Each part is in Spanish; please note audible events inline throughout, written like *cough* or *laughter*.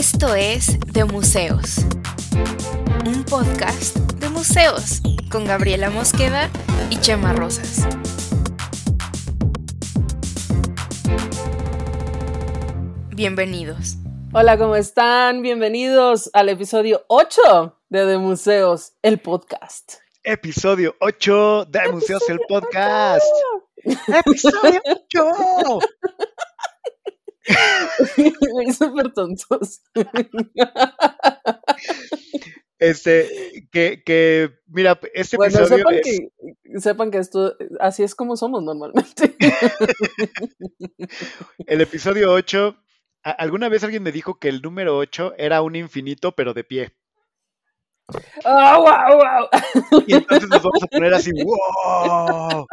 Esto es De Museos, un podcast de museos con Gabriela Mosqueda y Chema Rosas. Bienvenidos. Hola, ¿cómo están? Bienvenidos al episodio 8 de De Museos, el podcast. Episodio 8 de Museos, el podcast. Episodio 8. *laughs* *laughs* Súper tontos. Este, que, que, mira, este Bueno, episodio sepan es- que, sepan que esto, así es como somos normalmente. *laughs* el episodio 8. a- Alguna vez alguien me dijo que el número 8 era un infinito, pero de pie. ¡Ah, wow, wow! Y entonces nos vamos a poner así, *laughs* ¡wow!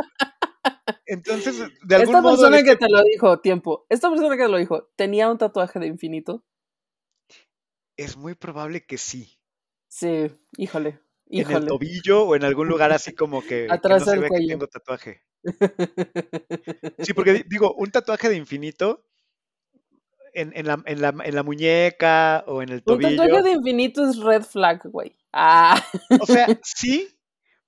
Entonces, *laughs* de algún Esta modo. persona que te lo dijo, tiempo, esta persona que te lo dijo, ¿tenía un tatuaje de infinito? Es muy probable que sí. Sí, híjole, En el híjole. tobillo o en algún lugar así como que, que Atrás se del que cuello. tengo tatuaje. *laughs* Sí, porque di- digo, un tatuaje de infinito en, en la, en, la, en la muñeca o en el Un tobillo. tatuaje de infinito es red flag, güey. Ah, O sea, *laughs* sí,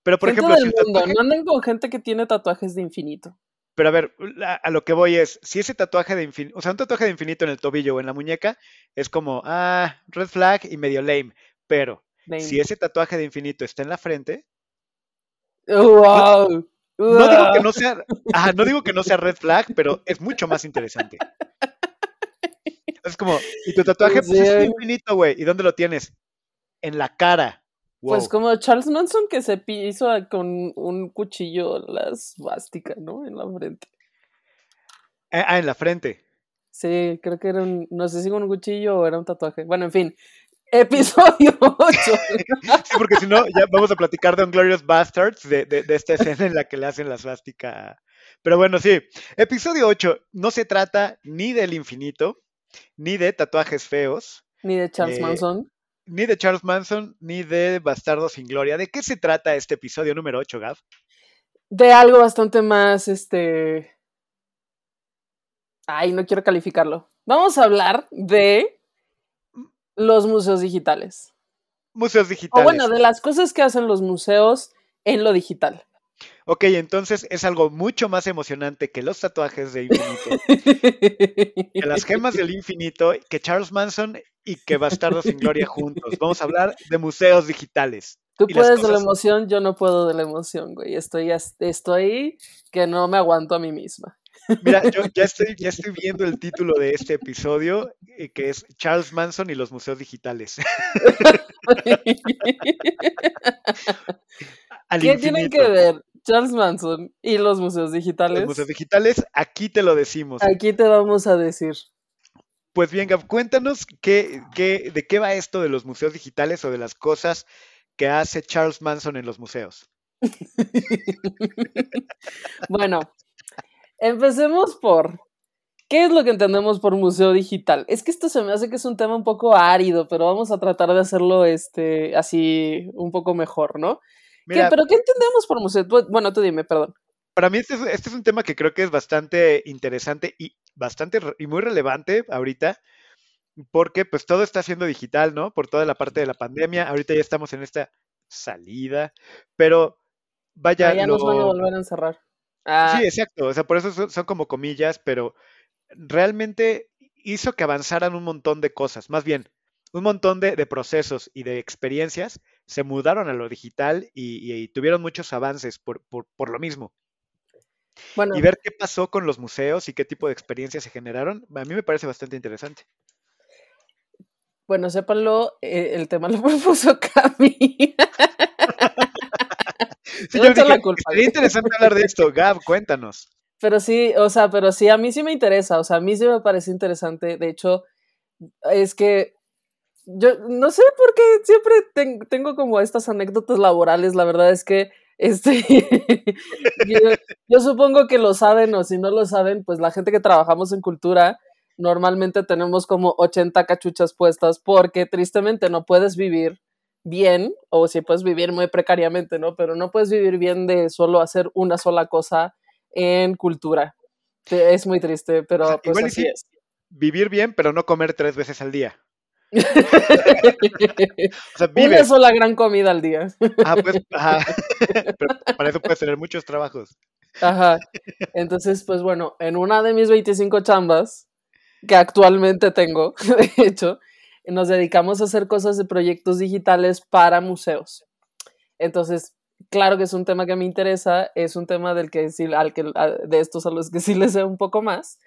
pero por gente ejemplo, si del el mundo, tatuaje- no anden con gente que tiene tatuajes de infinito. pero a ver, a lo que voy es, si ese tatuaje de infinito, o sea, un tatuaje de infinito en el tobillo o en la muñeca es como, ah, red flag y medio lame, pero Lame. si ese tatuaje de infinito está en la frente, Wow. no digo que no sea, ajá, no digo que no sea red flag, pero es mucho más interesante. Es como, y tu tatuaje pues, es infinito, güey, ¿y dónde lo tienes? En la cara. Pues como Charles Manson que se hizo con un cuchillo la svástica, ¿no? En la frente. Ah, ah, en la frente. Sí, creo que era un, no sé si con un cuchillo o era un tatuaje. Bueno, en fin. *laughs* Episodio 8. *laughs* Sí, porque si no, ya vamos a platicar de Glorious Bastards, de, de, de esta escena en la que le hacen la svástica. Pero bueno, sí. Episodio 8 no se trata ni del infinito, ni de tatuajes feos, Ni de Charles Eh, Manson. Ni de Charles Manson, ni de Bastardos sin Gloria. ¿De qué se trata este episodio número 8, Gav? De algo bastante más, este... Ay, no quiero calificarlo. Vamos a hablar de los museos digitales. Museos O digitales. bueno, de las cosas que hacen los museos en lo digital. Ok, entonces es algo mucho más emocionante que los tatuajes de infinito, *laughs* que las gemas del infinito, que Charles Manson y que Bastardos sin Gloria juntos. Vamos a hablar de museos digitales. Tú puedes de la emoción, yo no puedo de la emoción, güey. Estoy, estoy que no me aguanto a mí misma. Mira, yo *laughs* ya estoy, ya estoy viendo el título de este episodio, eh, que es Charles Manson y los museos digitales. *laughs* Al ¿Qué tienen que ver Charles Manson y los museos digitales? Los museos digitales, aquí te lo decimos. Aquí te vamos a decir. Pues bien, Gab, cuéntanos qué, qué, de qué va esto de los museos digitales o de las cosas que hace Charles Manson en los museos. *laughs* Bueno, empecemos por ¿qué es lo que entendemos por museo digital? Es que esto se me hace que es un tema un poco árido, pero vamos a tratar de hacerlo este así un poco mejor, ¿no? ¿Qué- Mira, ¿Pero qué entendemos por museo? Bu- Bueno, tú dime, perdón. Para mí este es, este es un tema que creo que es bastante interesante y bastante y muy relevante ahorita, porque pues todo está siendo digital, ¿no? Por toda la parte de la pandemia. Ahorita ya estamos en esta salida, pero vaya, ya nos van a volver a encerrar. Ah, Sí, exacto. O sea, por eso son, son como comillas, pero realmente hizo que avanzaran un montón de cosas. Más bien, un montón de, de procesos y de experiencias se mudaron a lo digital y, y tuvieron muchos avances por, por, por lo mismo. Bueno, Y ver qué pasó con los museos y qué tipo de experiencias se generaron, a mí me parece bastante interesante. Bueno, sépanlo, eh, el tema lo *laughs* propuso Cami. Sí, yo echo la dije, culpa. estaría interesante hablar de esto. Gab, cuéntanos. Pero sí, o sea, pero sí, a mí sí me interesa, o sea, a mí sí me parece interesante. De hecho, es que yo no sé por qué siempre ten- tengo como estas anécdotas laborales. La verdad es que, este, *laughs* yo, yo supongo que lo saben o si no lo saben, pues la gente que trabajamos en cultura normalmente tenemos como 80 cachuchas puestas porque tristemente no puedes vivir bien, o si puedes vivir muy precariamente, ¿no? Pero no puedes vivir bien de solo hacer una sola cosa en cultura. Es muy triste, pero sea, pues igual y así sí. es. Vivir bien, pero no comer tres veces al día. *laughs* *laughs* o sea, vives. Una sola gran comida al día. Ah, pues. Pero para eso puedes tener muchos trabajos. Ajá. Entonces, pues bueno, en una de mis 25 chambas, que actualmente tengo, *laughs* de hecho, nos dedicamos a hacer cosas de proyectos digitales para museos. Entonces, claro que es un tema que me interesa, es un tema del que al que, de estos a los que sí les sé un poco más.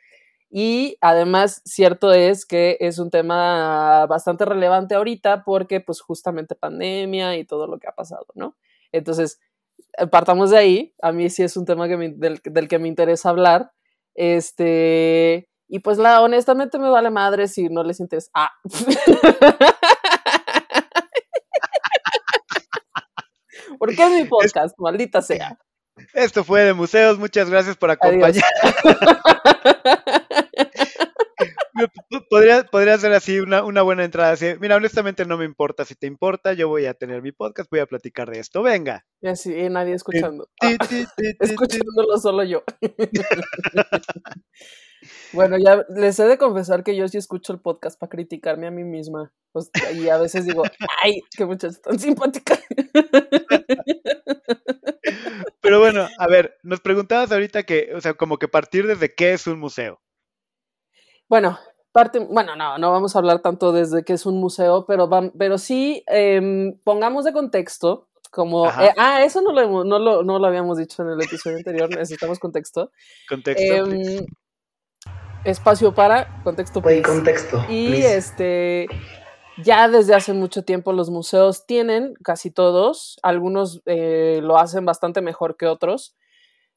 Y además, cierto es que es un tema bastante relevante ahorita porque pues justamente pandemia y todo lo que ha pasado, ¿no? Entonces, partamos de ahí, a mí sí es un tema que del, del, que me interesa hablar. Este, y pues la, honestamente me vale madre si no les interesa. Ah. *laughs* Porque es mi podcast, maldita sea. Esto fue de museos, muchas gracias por acompañar. *laughs* podría, podría ser así una, una buena entrada. Así, mira, honestamente no me importa. Si te importa, yo voy a tener mi podcast, voy a platicar de esto. Venga. Y así, nadie escuchando. *laughs* Escuchándolo solo yo. *laughs* Bueno, ya les he de confesar que yo sí escucho el podcast para criticarme a mí misma. Pues, y a veces digo, ay, qué muchachos tan simpática. *laughs* Pero bueno, a ver, nos preguntabas ahorita que, o sea, como que partir desde qué es un museo. Bueno, parte, bueno, no, no vamos a hablar tanto desde qué es un museo, pero, pero sí em, pongamos de contexto como, eh, ah, eso no lo, no, lo, no lo habíamos dicho en el episodio anterior, necesitamos contexto. Contexto. Em, espacio para contexto. contexto. Y este, ya desde hace mucho tiempo los museos tienen, casi todos, algunos eh, lo hacen bastante mejor que otros,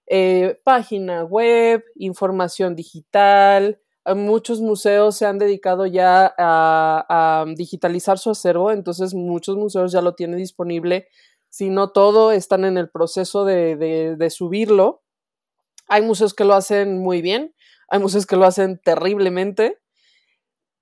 eh, página web, información digital. Muchos museos se han dedicado ya a, digitalizar su acervo, entonces muchos museos ya lo tienen disponible. Si no todo, están en el proceso de, de subirlo. Hay museos que lo hacen muy bien, hay museos que lo hacen terriblemente,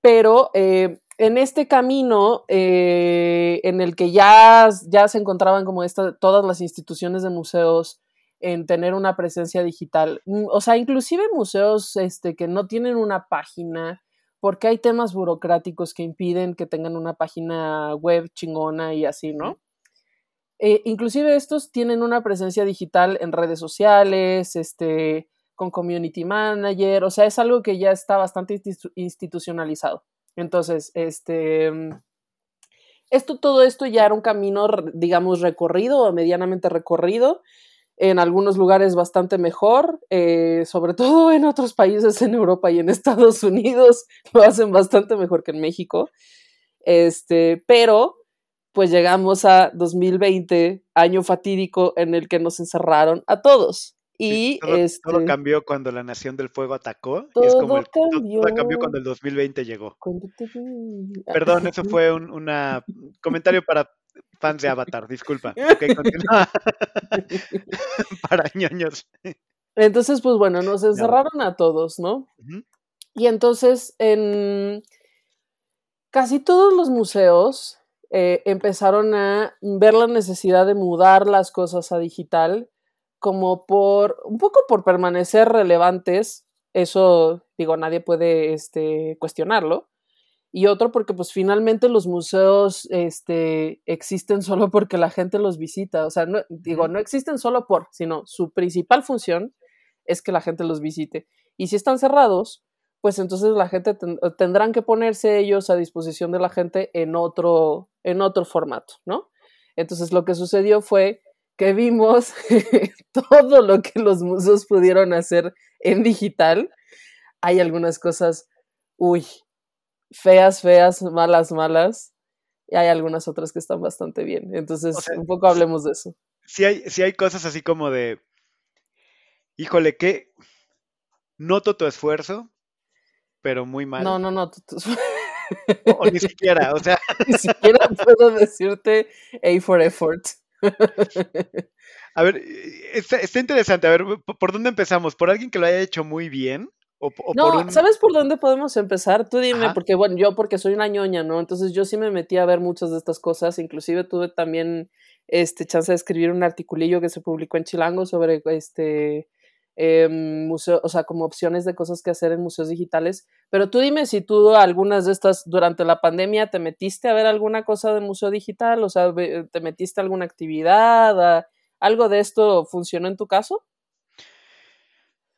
pero eh, en este camino eh, en el que ya, ya se encontraban como esta, todas las instituciones de museos en tener una presencia digital, mm, o sea, inclusive museos este, que no tienen una página, porque hay temas burocráticos que impiden que tengan una página web chingona y así, ¿no? Eh, inclusive estos tienen una presencia digital en redes sociales, este, con community manager, o sea, es algo que ya está bastante institucionalizado. Entonces, este, esto, todo esto ya era un camino, digamos, recorrido o medianamente recorrido, en algunos lugares bastante mejor, eh, sobre *laughs* todo en otros países en Europa y en Estados Unidos *laughs* lo hacen bastante mejor que en México. Este, pero pues llegamos a 2020, año fatídico en el que nos encerraron a todos. Y todo, este, cambió cuando la Nación del Fuego atacó. Todo, y es como cambió. todo cambió cuando el 2020 llegó. Perdón, eso fue un una *laughs* comentario para fans de *laughs* Avatar, disculpa. *laughs* Okay, *laughs* para ñoños. Entonces, pues bueno, nos encerraron a todos, ¿no? Y entonces, en casi todos los museos eh, empezaron a ver la necesidad de mudar las cosas a digital como por, un poco por permanecer relevantes, eso digo, nadie puede este, cuestionarlo, y otro porque pues finalmente los museos este, existen solo porque la gente los visita, o sea, no, digo, no existen solo por, sino su principal función es que la gente los visite. Y si están cerrados, pues entonces la gente tendrán que ponerse ellos a disposición de la gente en otro, en otro formato, ¿no? Entonces lo que sucedió fue que vimos *laughs* todo lo que los museos pudieron hacer en digital, hay algunas cosas, uy, feas, feas, malas, malas, y hay algunas otras que están bastante bien. Entonces, un poco hablemos de eso. Sí hay, sí hay cosas así como de, híjole, que noto tu esfuerzo, pero muy mal. No, no, no, o, ni siquiera, o sea. *laughs* Ni siquiera puedo decirte A for effort. A ver, está, interesante. A ver, ¿por dónde empezamos? ¿Por alguien que lo haya hecho muy bien? O, no, ¿sabes por dónde podemos empezar? Tú dime, porque bueno, yo porque soy una ñoña, ¿no? Entonces yo sí me metí a ver muchas de estas cosas, inclusive tuve también este chance de escribir un articulillo que se publicó en Chilango sobre este em, museo, o sea, como opciones de cosas que hacer en museos digitales. Pero tú dime si tú algunas de estas durante la pandemia te metiste a ver alguna cosa de museo digital, o sea, te metiste a alguna actividad, algo de esto funcionó en tu caso?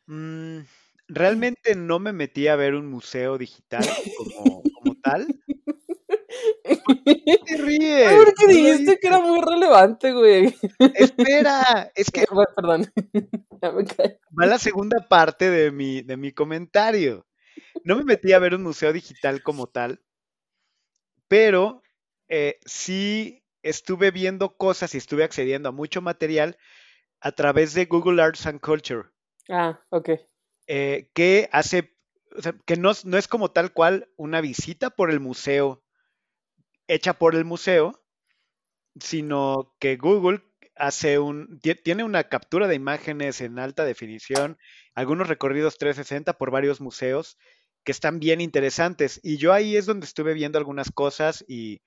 Mm, realmente no me metí a ver un museo digital como, como tal. te *laughs* ríes? Porque dijiste que era muy relevante, güey. Espera, es que. perdón. *laughs* Va la segunda parte de mi, de mi comentario. No me metí a ver un museo digital como tal, pero eh, sí estuve viendo cosas y estuve accediendo a mucho material a través de Google Arts and Culture. Ah, ok. Eh, que hace, o sea, que no, no, es como tal cual una visita por el museo, hecha por el museo, sino que Google hace un, tiene una captura de imágenes en alta definición, algunos recorridos 360 por varios museos que están bien interesantes. Y yo ahí es donde estuve viendo algunas cosas y,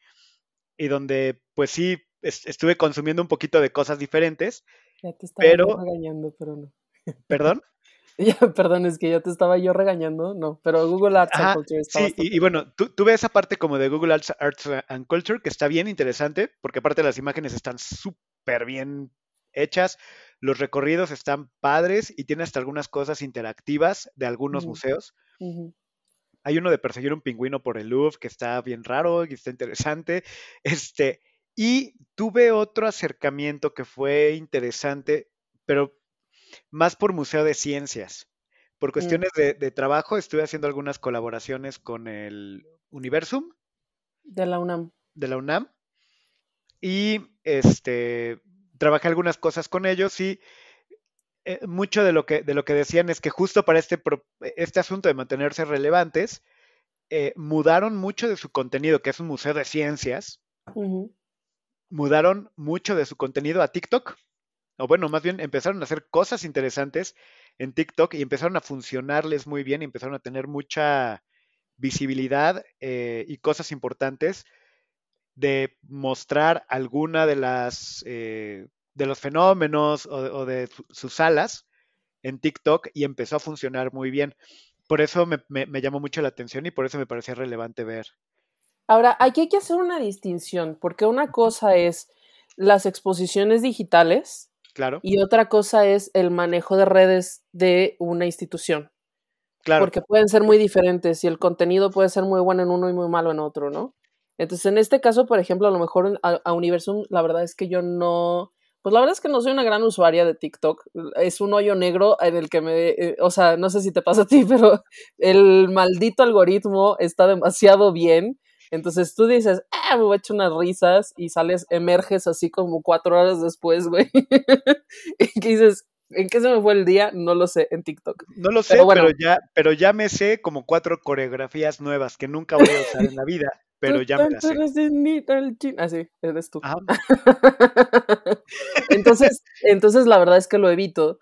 y donde, pues sí, estuve consumiendo un poquito de cosas diferentes. Ya te estaba pero... regañando, pero no. ¿Perdón? *laughs* Ya, perdón, es que ya te estaba yo regañando, no, pero Google Arts and Culture está Sí, y, bueno, tú, ves esa parte como de Google Arts, Arts, and Culture que está bien interesante, porque aparte las imágenes están súper bien hechas, los recorridos están padres y tiene hasta algunas cosas interactivas de algunos museos. Hay uno de perseguir un pingüino por el Louvre que está bien raro y está interesante. *laughs* Este, y tuve otro acercamiento que fue interesante, pero más por Museo de Ciencias. Por mm. cuestiones de, trabajo estuve haciendo algunas colaboraciones con el Universum. De la UNAM. De la UNAM. Y este trabajé algunas cosas con ellos y eh, mucho de lo, que, de lo que decían es que justo para este, este asunto de mantenerse relevantes, eh, mudaron mucho de su contenido, que es un museo de ciencias, mudaron mucho de su contenido a TikTok o bueno, más bien empezaron a hacer cosas interesantes en TikTok y empezaron a funcionarles muy bien y empezaron a tener mucha visibilidad eh, y cosas importantes de mostrar alguna de las eh, de los fenómenos o, de sus salas en TikTok y empezó a funcionar muy bien. Por eso me, me, llamó mucho la atención y por eso me parecía relevante ver. Ahora, aquí hay que hacer una distinción, porque una cosa es las exposiciones digitales y otra cosa es el manejo de redes de una institución. Claro. Porque pueden ser muy diferentes y el contenido puede ser muy bueno en uno y muy malo en otro, ¿no? Entonces, en este caso, por ejemplo, a lo mejor a, Universum, la verdad es que yo no. Pues la verdad es que no soy una gran usuaria de TikTok. Es un hoyo negro en el que me. Eh, o sea, no sé si te pasa a ti, *laughs* pero el maldito algoritmo está demasiado bien entonces tú dices, ah, me voy a echar unas risas y sales, emerges así como cuatro horas después, güey. *laughs* y que dices, ¿en qué se me fue el día? No lo sé, en TikTok. No lo sé, pero, ya, pero ya me sé como cuatro coreografías nuevas que nunca voy a usar en la vida, pero ya me las sé. Así, ah, eres tú. *laughs* entonces, entonces la verdad es que lo evito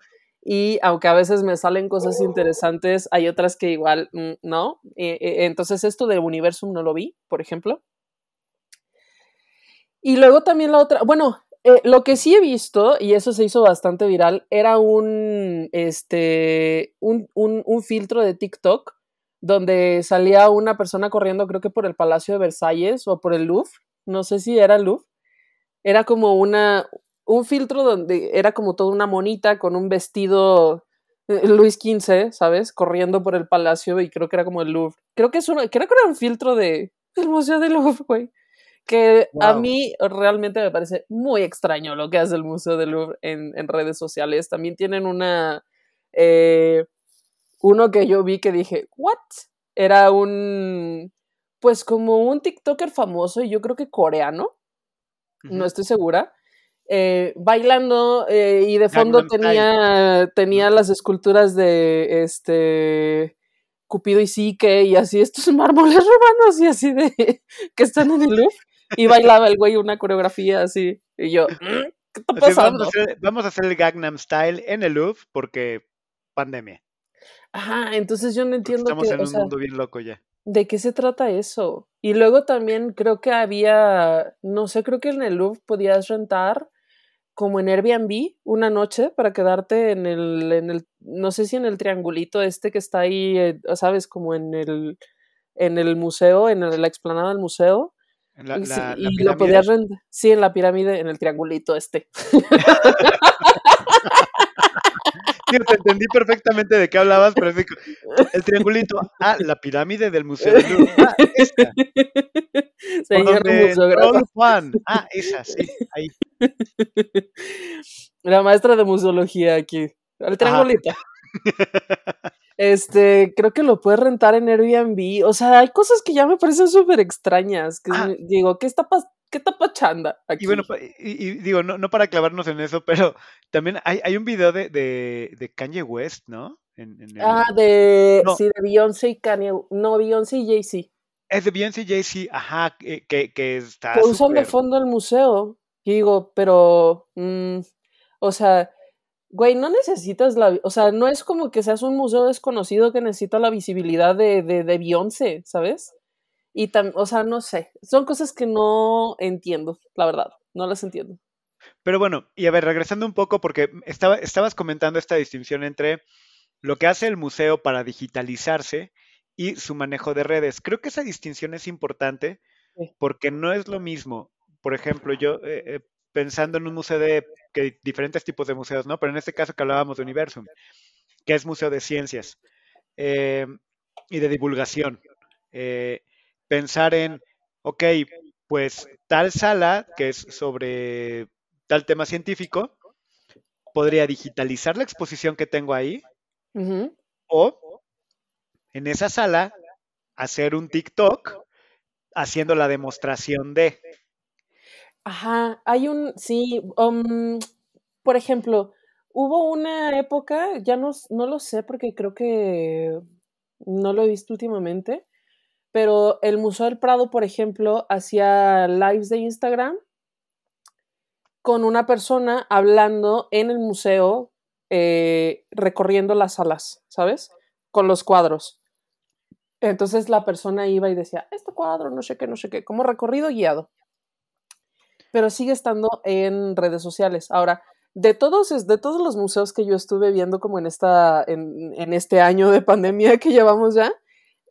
y aunque a veces me salen cosas interesantes, hay otras que igual mm, no. Eh, eh, entonces esto de Universum no lo vi, por ejemplo. Y luego también la otra, bueno, eh, lo que sí he visto, y eso se hizo bastante viral, era un, este, un, un, filtro de TikTok donde salía una persona corriendo, creo que por el Palacio de Versalles o por el Louvre, no sé si era el Louvre, era como una, un filtro donde era como toda una monita con un vestido eh, Luis XV, ¿sabes? Corriendo por el palacio y creo que era como el Louvre. Creo que es creo que era un filtro de el Museo del Louvre, güey. Que a mí realmente me parece muy extraño lo que hace el Museo del Louvre en, redes sociales. También tienen una. Eh, uno que yo vi que dije, ¿what? Era un. Pues como un TikToker famoso, y yo creo que coreano. No estoy segura eh, bailando eh, y de fondo tenía, tenía las esculturas de este Cupido y Sique y así estos *laughs* mármoles romanos y así de *laughs* que están en el Louvre y bailaba el güey una coreografía así y yo mm, ¿qué está pasando? vamos, a hacer, el Gangnam Style en el Louvre porque pandemia. Ajá, entonces yo no entiendo estamos en un mundo bien loco ya. ¿De qué se trata eso? Y luego también creo que había, no sé, creo que en el Louvre podías rentar como en Airbnb una noche para quedarte en el, en el, no sé si en el triangulito este que está ahí, eh, sabes, como en el, en el museo, en la explanada del museo. La, y la- y lo podías rentar. Sí, en la pirámide, en el triangulito este. *laughs* Tío, te entendí perfectamente de qué hablabas, pero es el triangulito. Ah, la pirámide del Museo del Louvre. Ah, esta. Señor museógrafo. Juan. Ah, esa, sí, ahí. *laughs* La maestra de museología aquí. El triangulito. Este, creo que lo puedes rentar en Airbnb. O sea, hay cosas que ya me parecen súper extrañas. Que Ah. digo, ¿qué está, pas- ¿qué está pachanda aquí? Y bueno, y, y digo, no, no para clavarnos en eso, pero también hay, hay un video de, de, de Kanye West, ¿no? En, en el- ah, de, No. sí, de Beyoncé y Kanye. No, Beyoncé y Jay-Z. Es de Beyoncé Jay-Z, ajá, que, que, que está Que usan de fondo el museo. Y digo, pero, mm, o sea, güey, no necesitas la, o sea, no es como que seas un museo desconocido que necesita la visibilidad de, de, de Beyoncé, ¿sabes? Y tam, o sea, no sé, son cosas que no entiendo, la verdad, no las entiendo. Pero bueno, y a ver, regresando un poco, porque estaba, estabas comentando esta distinción entre lo que hace el museo para digitalizarse y su manejo de redes. Creo que esa distinción es importante Sí. porque no es lo mismo. Por ejemplo, yo eh, eh, pensando en un museo de que diferentes tipos de museos, ¿no? Pero en este caso que hablábamos de Universum, que es museo de ciencias eh, y de divulgación. Eh, pensar en, ok, pues tal sala que es sobre tal tema científico, podría digitalizar la exposición que tengo ahí o en esa sala hacer un TikTok haciendo la demostración de. Ajá, hay un, sí, um, por ejemplo, hubo una época, ya no, no lo sé porque creo que no lo he visto últimamente, pero el Museo del Prado, por ejemplo, hacía lives de Instagram con una persona hablando en el museo, eh, recorriendo las salas, ¿sabes? Con los cuadros. Entonces la persona iba y decía, este cuadro, no sé qué, no sé qué, como recorrido guiado pero sigue estando en redes sociales. Ahora, de todos, de todos los museos que yo estuve viendo como en, esta, en, en este año de pandemia que llevamos ya,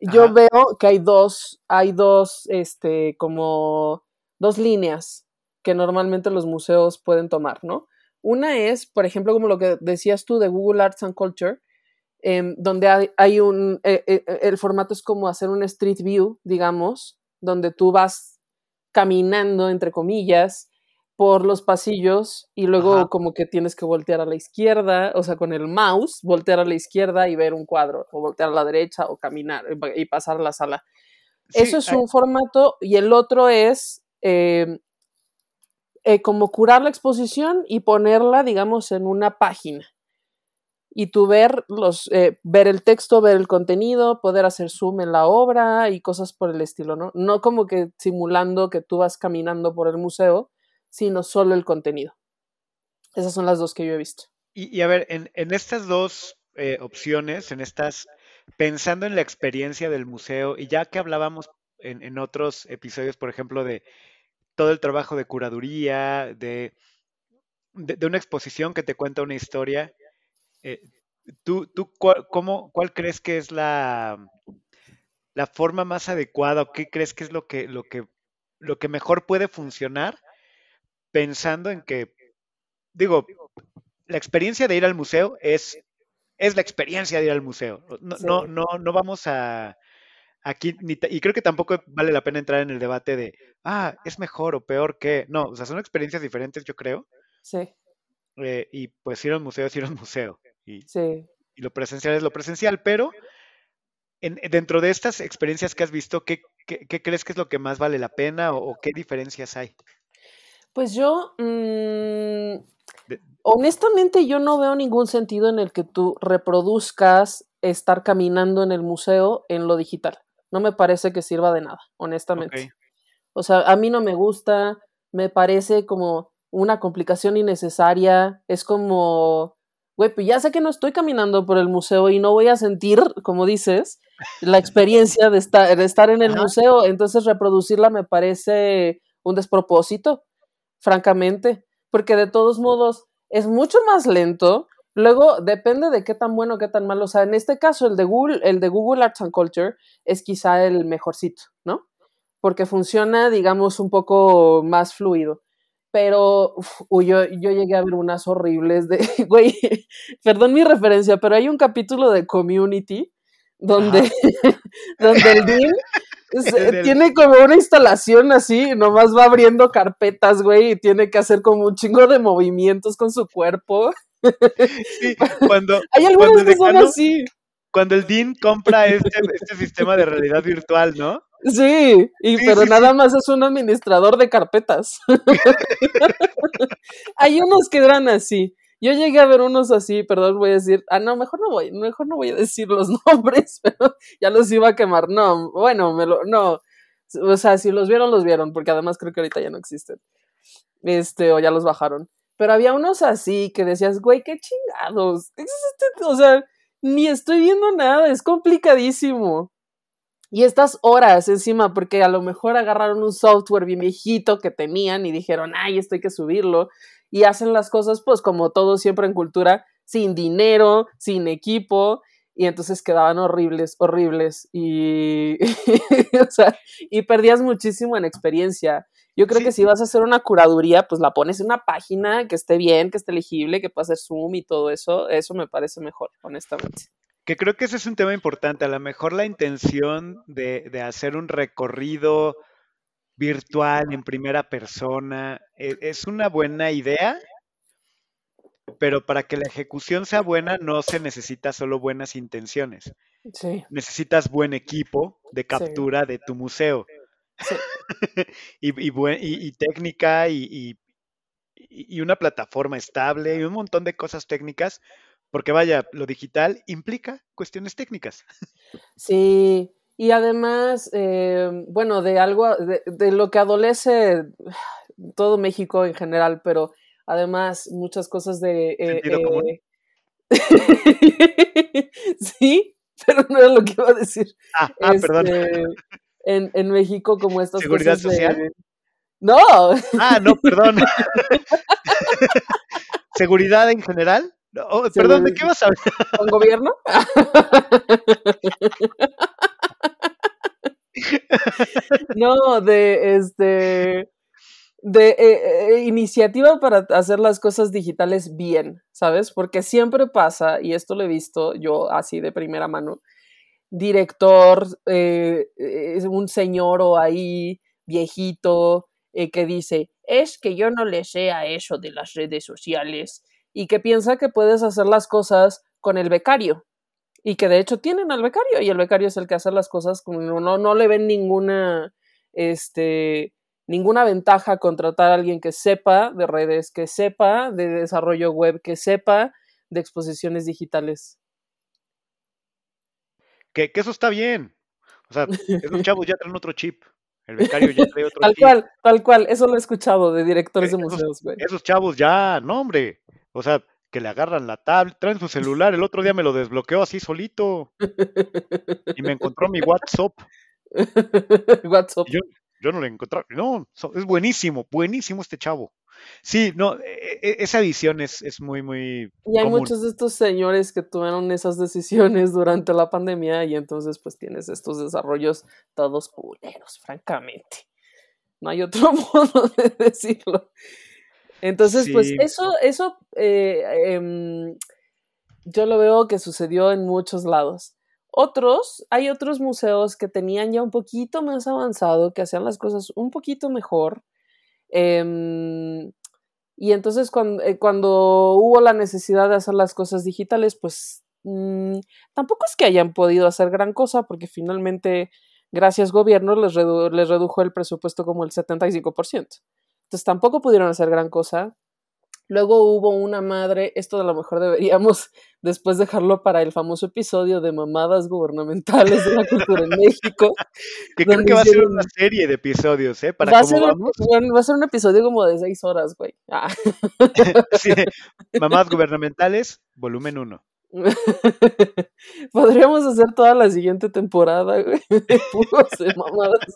yo Ajá. veo que hay dos, hay dos, este, como dos líneas que normalmente los museos pueden tomar, ¿no? Una es, por ejemplo, como lo que decías tú de Google Arts and Culture, em, donde hay, hay un, eh, eh, el formato es como hacer un street view, digamos, donde tú vas caminando, entre comillas, por los pasillos y luego Ajá. como que tienes que voltear a la izquierda, o sea, con el mouse, voltear a la izquierda y ver un cuadro, o voltear a la derecha o caminar y pa- y pasar a la sala. Sí, Eso es hay- un formato y el otro es eh, eh, como curar la exposición y ponerla, digamos, en una página. Y tú ver, los, eh, ver el texto, ver el contenido, poder hacer zoom en la obra y cosas por el estilo, ¿no? No como que simulando que tú vas caminando por el museo, sino solo el contenido. Esas son las dos que yo he visto. Y, a ver, en, en estas dos eh, opciones, en estas, pensando en la experiencia del museo, y ya que hablábamos en, en otros episodios, por ejemplo, de todo el trabajo de curaduría, de, de, de una exposición que te cuenta una historia, eh, ¿tú, tú cuál, cómo, cuál crees que es la, la forma más adecuada o qué crees que es lo que, lo que, lo que mejor puede funcionar pensando en que, digo, la experiencia de ir al museo es, es la experiencia de ir al museo. No, Sí. no, no, no vamos a aquí, ni y creo que tampoco vale la pena entrar en el debate de, ah, es mejor o peor que, no, o sea, son experiencias diferentes, yo creo, Sí, eh, y pues ir al museo es ir al museo, y, sí. y lo presencial es lo presencial, pero en- dentro de estas experiencias que has visto, ¿qué, qué- qué crees que es lo que más vale la pena o, o qué diferencias hay? Pues yo, mm, honestamente, yo no veo ningún sentido en el que tú reproduzcas estar caminando en el museo en lo digital. No me parece que sirva de nada, honestamente. O sea, a mí no me gusta, me parece como una complicación innecesaria. Es como, güey, pues ya sé que no estoy caminando por el museo y no voy a sentir, como dices, la experiencia de estar, de estar en el Ajá. museo. Entonces reproducirla me parece un despropósito, francamente. porque de todos modos es mucho más lento. Luego depende de qué tan bueno, qué tan malo. O sea, en este caso, el de Google, el de Google Arts and Culture es quizá el mejorcito, ¿no? Porque funciona, digamos, un poco más fluido. Pero yo, yo llegué a ver unas horribles de, *laughs* güey, perdón mi referencia, pero hay un capítulo de Community donde, *laughs* donde el Dean tiene como una instalación así, nomás va abriendo carpetas, güey, y tiene que hacer como un chingo de movimientos con su cuerpo. Sí, cuando. *laughs* Hay algunas que son así. Cuando el Dean compra este, este sistema de realidad virtual, ¿no? Sí, y, pero nada más es un administrador de carpetas. *laughs* Hay unos que eran así. Yo llegué a ver unos así, perdón, voy a decir, ah, no, mejor no voy, mejor no voy a decir los *laughs* nombres, pero ya los iba a quemar. No, bueno, me lo, no. O sea, si los vieron, los vieron, porque además creo que ahorita ya no existen. Este, o ya los bajaron. Pero había unos así que decías, güey, qué chingados. Este, o sea, ni estoy viendo nada, es complicadísimo. Y estas horas encima, porque a lo mejor agarraron un software bien viejito que tenían y dijeron, ay, esto hay que subirlo. Y hacen las cosas, pues como todo siempre en cultura, sin dinero, sin equipo. Y entonces quedaban horribles, horribles. Y, *laughs* o sea, y perdías muchísimo en experiencia. Yo creo que si vas a hacer una curaduría, pues la pones en una página que esté bien, que esté legible, que pueda hacer zoom y todo eso. Eso me parece mejor, honestamente. Que creo que ese es un tema importante. A lo mejor la intención de, hacer un recorrido virtual en primera persona e, es, una buena idea, pero para que la ejecución sea buena no se necesita solo buenas intenciones. Sí. Necesitas buen equipo de captura de tu museo. *laughs* y, y, técnica y, y, una plataforma estable y un montón de cosas técnicas porque vaya, lo digital implica cuestiones técnicas. Sí, y además, eh, bueno, de algo, de, lo que adolece todo México en general, pero además muchas cosas de... Eh, eh *laughs* sí, pero no es lo que iba a decir. Ah, ah perdón. Este, en, en, México como estas ¿Seguridad social? No. Ah, no, perdón. *laughs* ¿Seguridad en general? Oh, perdón, ¿de qué vas a hablar? ¿Con gobierno? *laughs* *laughs* no, de este de eh, eh, iniciativa para hacer las cosas digitales bien, ¿sabes? Porque siempre pasa, y esto lo he visto yo así de primera mano, director, eh, un señor o ahí viejito que dice, es que yo no le sé a eso de las redes sociales y que piensa que puedes hacer las cosas con el becario y que de hecho tienen al becario y el becario es el que hace las cosas como no, no le ven ninguna este ninguna ventaja contratar a alguien que sepa de redes, que sepa de desarrollo web, que sepa de exposiciones digitales. Que, eso está bien. O sea, esos *laughs* chavos ya traen otro chip. El becario ya trae otro tal cual, tal cual. Eso lo he escuchado de directores de museos, güey. Esos chavos ya, no, hombre. O sea, que le agarran la tablet, traen su celular. El otro día me lo desbloqueó así solito. Y me encontró mi WhatsApp. *laughs* WhatsApp. Yo, yo, no le encontré. No, es buenísimo, buenísimo este chavo. Sí, no, e, e, esa visión es, es muy, muy. Y hay muchos de estos señores que tuvieron esas decisiones durante la pandemia y entonces pues tienes estos desarrollos todos culeros, francamente. No hay otro *laughs* modo de decirlo. Entonces, pues eso, eso eh, em, yo lo veo que sucedió en muchos lados. Otros, hay otros museos que tenían ya un poquito más avanzado, que hacían las cosas un poquito mejor. Em, y entonces cuando, eh, cuando, hubo la necesidad de hacer las cosas digitales, pues mm, tampoco es que hayan podido hacer gran cosa, porque finalmente, gracias gobierno, les, les redujo el presupuesto como el 75%. Entonces tampoco pudieron hacer gran cosa. Luego hubo una madre, esto a lo mejor deberíamos *laughs* después dejarlo para el famoso episodio de mamadas gubernamentales de la cultura en México. *laughs* Que creo que va a ser una serie de episodios, ¿eh? Para va, a ser, va a ser un episodio como de seis horas, güey. Ah. *laughs* sí, mamadas gubernamentales, volumen uno. *laughs* Podríamos hacer toda la siguiente temporada, güey, de puros de mamadas.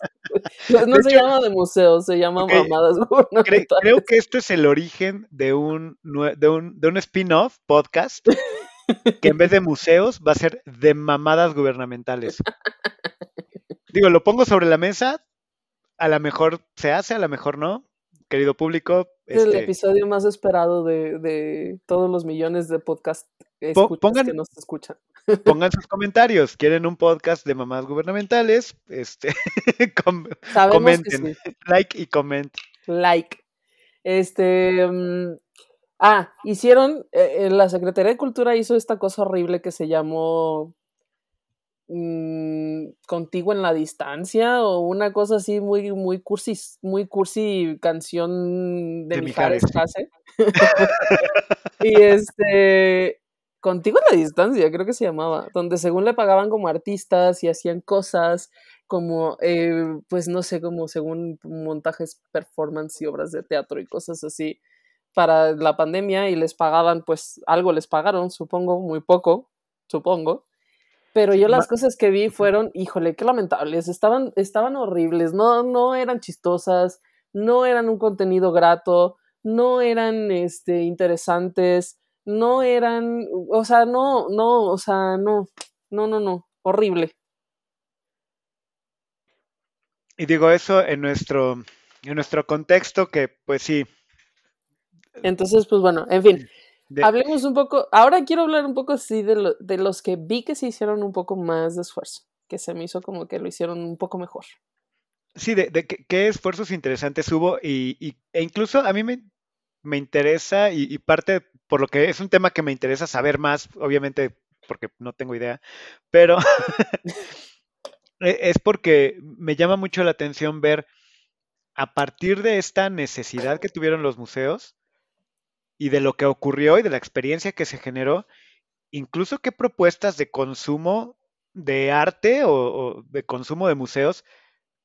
No, De se hecho- llama de museo, se llama mamadas *laughs* Cre- creo que esto es el origen de un, de un, de un spin-off podcast que en vez de museos va a ser de mamadas gubernamentales. Digo, lo pongo sobre la mesa, a lo mejor se hace, a lo mejor no. Querido público, Es el este, episodio más esperado de, de todos los millones de podcast pongan- que nos escuchan. *laughs* pongan sus comentarios. ¿Quieren un podcast de mamadas gubernamentales? Este, *laughs* com- Sabemos comenten. sí. like y comment. Like. Este. mm, ah, hicieron. eh, la Secretaría de Cultura hizo esta cosa horrible que se llamó. mm, Contigo en la distancia o una cosa así muy, muy cursi, muy cursi canción de, De Mijares Mijares. *laughs* Y este. Contigo en la distancia, creo que se llamaba, donde según le pagaban como artistas y hacían cosas como, eh, pues no sé, como según montajes, performance y obras de teatro y cosas así para la pandemia y les pagaban, pues algo les pagaron, supongo, muy poco, supongo. Pero yo las cosas que vi fueron, híjole, qué lamentables, estaban, estaban horribles, no, no eran chistosas, no eran un contenido grato, no eran este, interesantes, no eran, o sea, no, no, o sea, no, no, no, no, horrible. Y digo eso en nuestro, en nuestro contexto que, pues sí, Entonces, pues bueno, en fin, de- hablemos un poco, ahora quiero hablar un poco sí de, lo- de los que vi que se hicieron un poco más de esfuerzo, que se me hizo como que lo hicieron un poco mejor. Sí, de, de qué, qué esfuerzos interesantes hubo y, y- e incluso a mí me, me interesa y, parte por lo que es un tema que me interesa saber más, obviamente porque no tengo idea, pero *laughs* e- es porque me llama mucho la atención ver a partir de esta necesidad que tuvieron los museos y de lo que ocurrió y de la experiencia que se generó, incluso qué propuestas de consumo de arte o de consumo de museos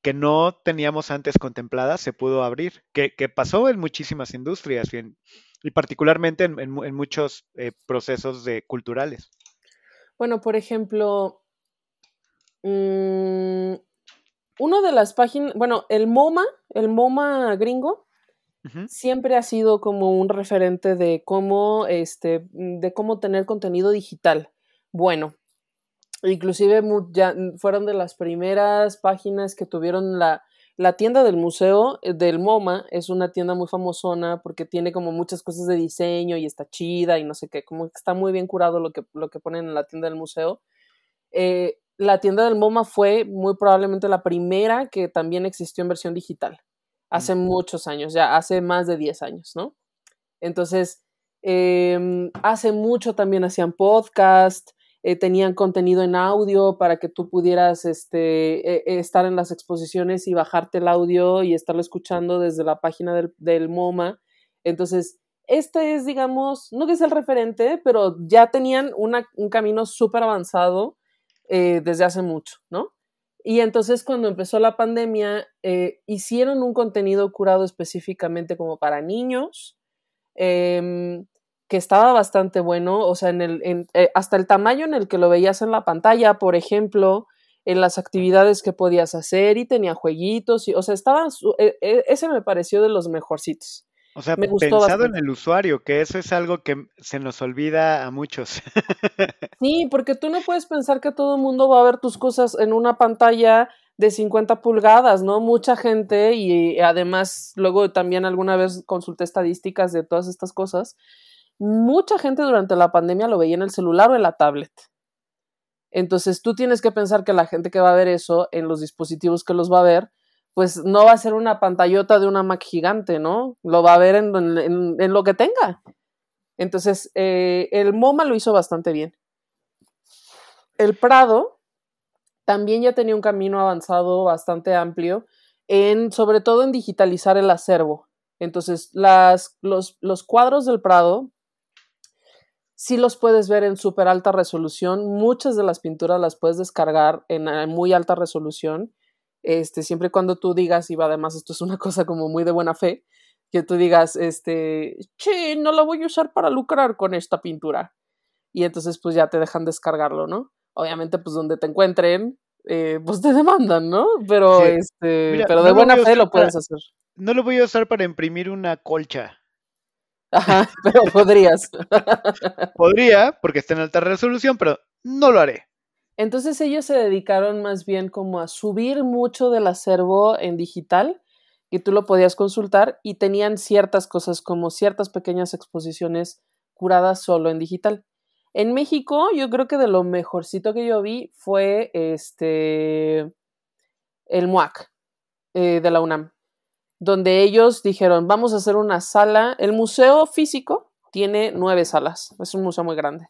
que no teníamos antes contempladas se pudo abrir, que, que pasó en muchísimas industrias y, en- y particularmente en, en mu- en muchos eh, procesos de, culturales. Bueno, por ejemplo, mm, uno de las páginas, bueno, el MoMA, el MoMA gringo, siempre ha sido como un referente de cómo, este, de cómo tener contenido digital. Bueno, inclusive ya fueron de las primeras páginas que tuvieron la, la tienda del museo eh, del MoMA, es una tienda muy famosona porque tiene como muchas cosas de diseño y está chida y no sé qué, como que está muy bien curado lo que, lo que ponen en la tienda del museo. Eh, la tienda del MoMA fue muy probablemente la primera que también existió en versión digital hace muchos años, ya hace más de 10 años, ¿no? Entonces, em, hace mucho también hacían podcast, eh, tenían contenido en audio para que tú pudieras este, eh, eh, estar en las exposiciones y bajarte el audio y estarlo escuchando desde la página del, MoMA. Entonces, este es, digamos, no que es el referente, pero ya tenían un camino súper avanzado desde hace mucho, ¿no? Y entonces cuando empezó la pandemia, hicieron un contenido curado específicamente como para niños, em, que estaba bastante bueno, o sea, en el, en- eh, hasta el tamaño en el que lo veías en la pantalla, por ejemplo, en las actividades que podías hacer y tenía jueguitos, y, o sea, estaba, su- e- e- ese me pareció de los mejorcitos. O sea, Me gustó pensado en el usuario, que eso es algo que se nos olvida a muchos. *laughs* Sí, porque tú no puedes pensar que todo el mundo va a ver tus cosas en una pantalla de 50 pulgadas, ¿no? Mucha gente y además luego también alguna vez consulté estadísticas de todas estas cosas. Mucha gente durante la pandemia lo veía en el celular o en la tablet. Entonces tú tienes que pensar que la gente que va a ver eso en los dispositivos que los va a ver, pues no va a ser una pantallota de una Mac gigante, ¿no? Lo va a ver en, lo que tenga. Entonces, eh, el MoMA lo hizo bastante bien. El Prado también ya tenía un camino avanzado bastante amplio en, sobre todo en digitalizar el acervo. Entonces, las, los cuadros del Prado sí los puedes ver en súper alta resolución. Muchas de las pinturas las puedes descargar en, eh, muy alta resolución. Este, siempre y cuando tú digas, y además esto es una *laughs* cosa como muy de buena fe, que tú digas, este, che, no la voy a usar para lucrar con esta pintura. y entonces pues ya te dejan descargarlo, ¿no? Obviamente pues donde te encuentren, eh, pues te demandan, ¿no? Pero Sí. este, Mira, pero de buena fe lo puedes hacer. No lo voy a usar para imprimir una colcha. Ajá, *laughs* pero podrías. *laughs* Podría, porque está en alta resolución, pero no lo haré. Entonces ellos se dedicaron más bien como a subir mucho del acervo en digital y tú lo podías consultar y tenían ciertas cosas como ciertas pequeñas exposiciones curadas solo en digital. En México yo creo que de lo mejorcito que yo vi fue este el MUAC eh, de la UNAM, donde ellos dijeron vamos a hacer una sala, el museo físico tiene nueve salas, es un museo muy grande.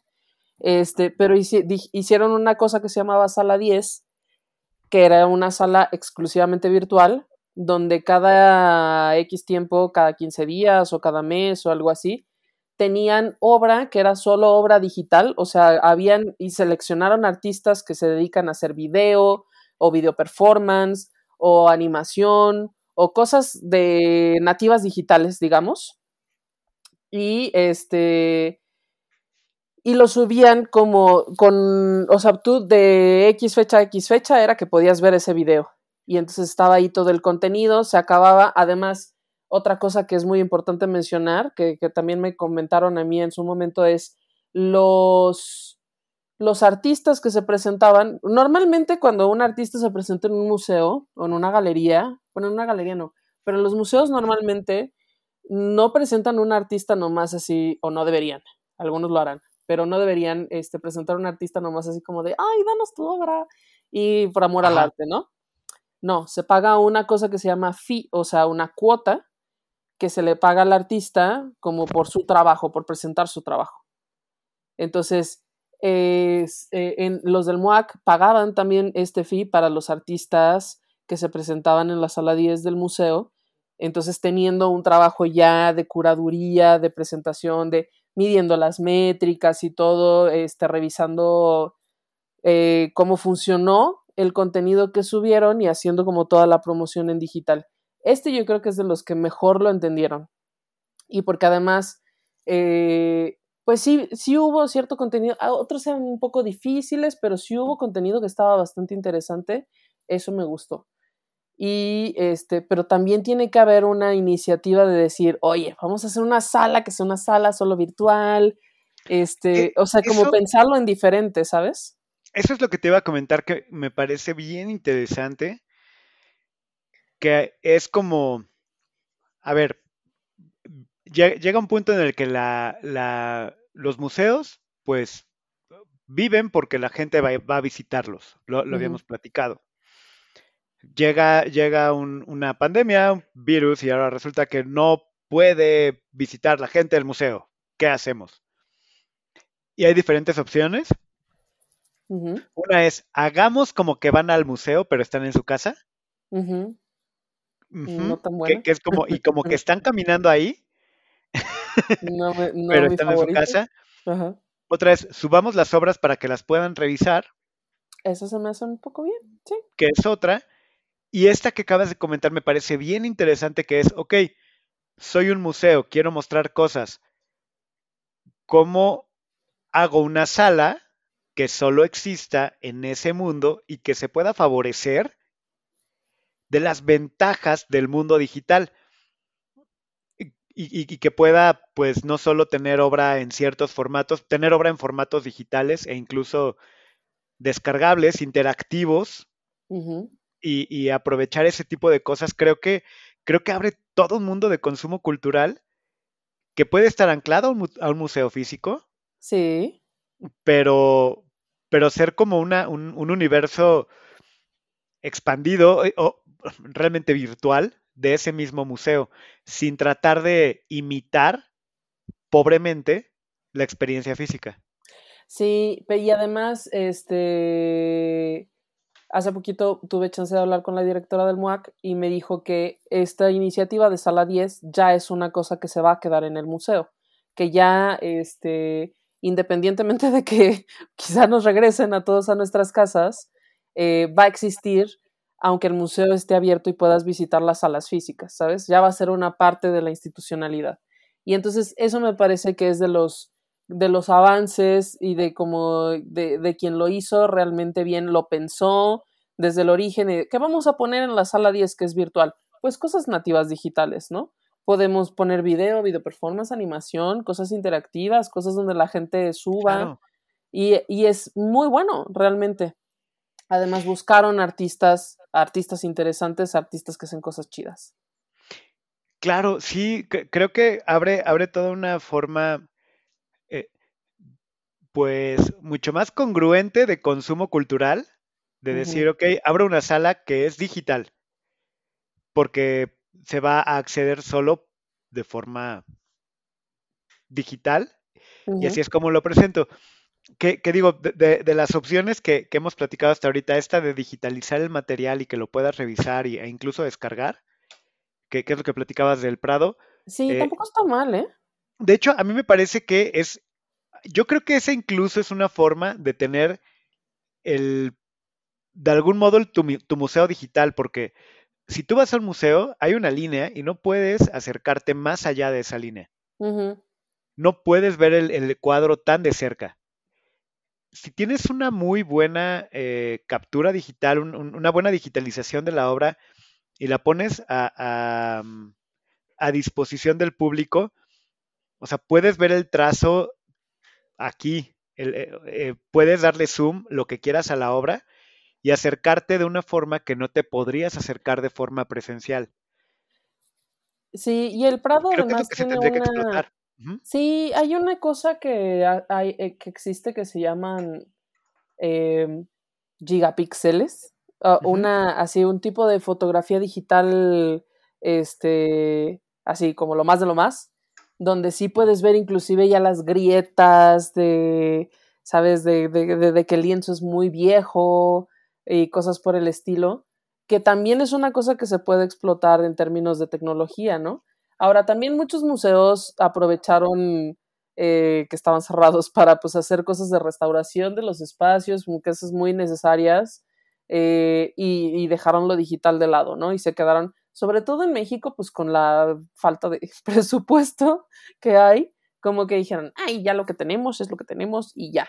Este, pero hicieron una cosa que se llamaba sala 10, que era una sala exclusivamente virtual, donde cada X tiempo, cada 15 días o cada mes o algo así, tenían obra que era solo obra digital, o sea, habían y seleccionaron artistas que se dedican a hacer video o video performance o animación o cosas de nativas digitales, digamos. Y este y lo subían como con, o sea, tú de X fecha a X fecha era que podías ver ese video. Y entonces estaba ahí todo el contenido, se acababa. Además, otra cosa que es muy importante mencionar, que, que también me comentaron a mí en su momento, es los, los artistas que se presentaban. Normalmente cuando un artista se presenta en un museo o en una galería, bueno, en una galería no, pero los museos normalmente no presentan un artista nomás así, o no deberían, algunos lo harán, pero no deberían este, presentar un artista nomás así como de, ay, danos tu obra, y por amor al arte, ¿no? No, se paga una cosa que se llama fee, o sea, una cuota que se le paga al artista como por su trabajo, por presentar su trabajo. Entonces, es, eh, en, los del MUAC pagaban también este fee para los artistas que se presentaban en la sala 10 del museo. Entonces, teniendo un trabajo ya de curaduría, de presentación, de midiendo las métricas y todo, este, revisando eh, cómo funcionó el contenido que subieron y haciendo como toda la promoción en digital. Este yo creo que es de los que mejor lo entendieron. Y porque además, eh, pues sí, sí hubo cierto contenido, ah, otros eran un poco difíciles, pero sí hubo contenido que estaba bastante interesante. Eso me gustó. Y este, pero también tiene que haber una iniciativa de decir, oye, vamos a hacer una sala que sea una sala solo virtual. Este, Eh, o sea, como eso- pensarlo en diferente, ¿sabes? Eso es lo que te iba a comentar que me parece bien interesante, que es como, a ver, lle- llega un punto en el que la, la- los museos, pues, viven porque la gente va, va a visitarlos, lo, habíamos platicado. Llega, llega un- una pandemia, un virus, y ahora resulta que no puede visitar la gente el museo. ¿Qué hacemos? Y hay diferentes opciones. Una es, hagamos como que van al museo, pero están en su casa. No tan que, buena. que es como, y como que están caminando ahí, No, me- no pero están en su casa. Ajá. Otra es, subamos las obras para que las puedan revisar, Eso se me hace un poco bien, sí. que es otra. Y esta que acabas de comentar me parece bien interesante, que es, ok, soy un museo, quiero mostrar cosas. ¿Cómo hago una sala que solo exista en ese mundo y que se pueda favorecer de las ventajas del mundo digital? Y, que pueda, pues, no solo tener obra en ciertos formatos, tener obra en formatos digitales e incluso descargables, interactivos. Y, y aprovechar ese tipo de cosas, creo que, creo que abre todo un mundo de consumo cultural que puede estar anclado a un, mu- a un museo físico, Sí, pero, pero ser como una, un, un universo expandido eh, o realmente virtual de ese mismo museo, sin tratar de imitar pobremente la experiencia física. sí, y además, este, hace poquito tuve chance de hablar con la directora del MUAC y me dijo que esta iniciativa de Sala 10 ya es una cosa que se va a quedar en el museo, que ya, este, independientemente de que *laughs* quizá nos regresen a todos a nuestras casas, eh, va a existir aunque el museo esté abierto y puedas visitar las salas físicas, ¿sabes? Ya va a ser una parte de la institucionalidad. Y entonces eso me parece que es de los de los avances y de cómo de, de quien lo hizo realmente bien lo pensó desde el origen. ¿Qué vamos a poner en la sala 10 que es virtual? Pues cosas nativas digitales, ¿no? Podemos poner video, video performance, animación, cosas interactivas, cosas donde la gente suba. Y, y es muy bueno, realmente. Además, buscaron artistas, artistas interesantes, artistas que hacen cosas chidas. Claro, sí, creo que abre, abre toda una forma, eh, pues, mucho más congruente de consumo cultural, de decir, ok, abro una sala que es digital, porque se va a acceder solo de forma digital, y así es como lo presento. Que, digo, de, las opciones que, hemos platicado hasta ahorita, esta de digitalizar el material y que lo puedas revisar e incluso descargar, que, es lo que platicabas del Prado. Sí, eh, tampoco está mal, ¿eh? De hecho, a mí me parece que es, yo creo que esa incluso es una forma de tener el, de algún modo, tu, museo digital, porque si tú vas al museo, hay una línea y no puedes acercarte más allá de esa línea. No puedes ver el, cuadro tan de cerca. Si tienes una muy buena eh, captura digital, una buena digitalización de la obra, y la pones a, mm, a, disposición del público, o sea, puedes ver el trazo aquí, eh, eh, puedes darle zoom, lo que quieras a la obra y acercarte de una forma que no te podrías acercar de forma presencial. Sí, y el Prado además tiene una... Sí, hay una cosa que, hay, eh, que existe que se llaman eh, gigapíxeles. Una, así, un tipo de fotografía digital, este, así como lo más de lo más, donde sí puedes ver inclusive ya las grietas de, sabes, de, de, de, que el lienzo es muy viejo y cosas por el estilo, que también es una cosa que se puede explotar en términos de tecnología, ¿no? Ahora, también muchos museos aprovecharon eh, que estaban cerrados *laughs* para pues hacer cosas de restauración de los espacios, cosas muy necesarias eh, y, dejaron lo digital de lado, ¿no? Y se quedaron, sobre todo en México, pues con la falta de *laughs* presupuesto que hay, como que dijeron, ay, ya lo que tenemos es lo que tenemos y ya.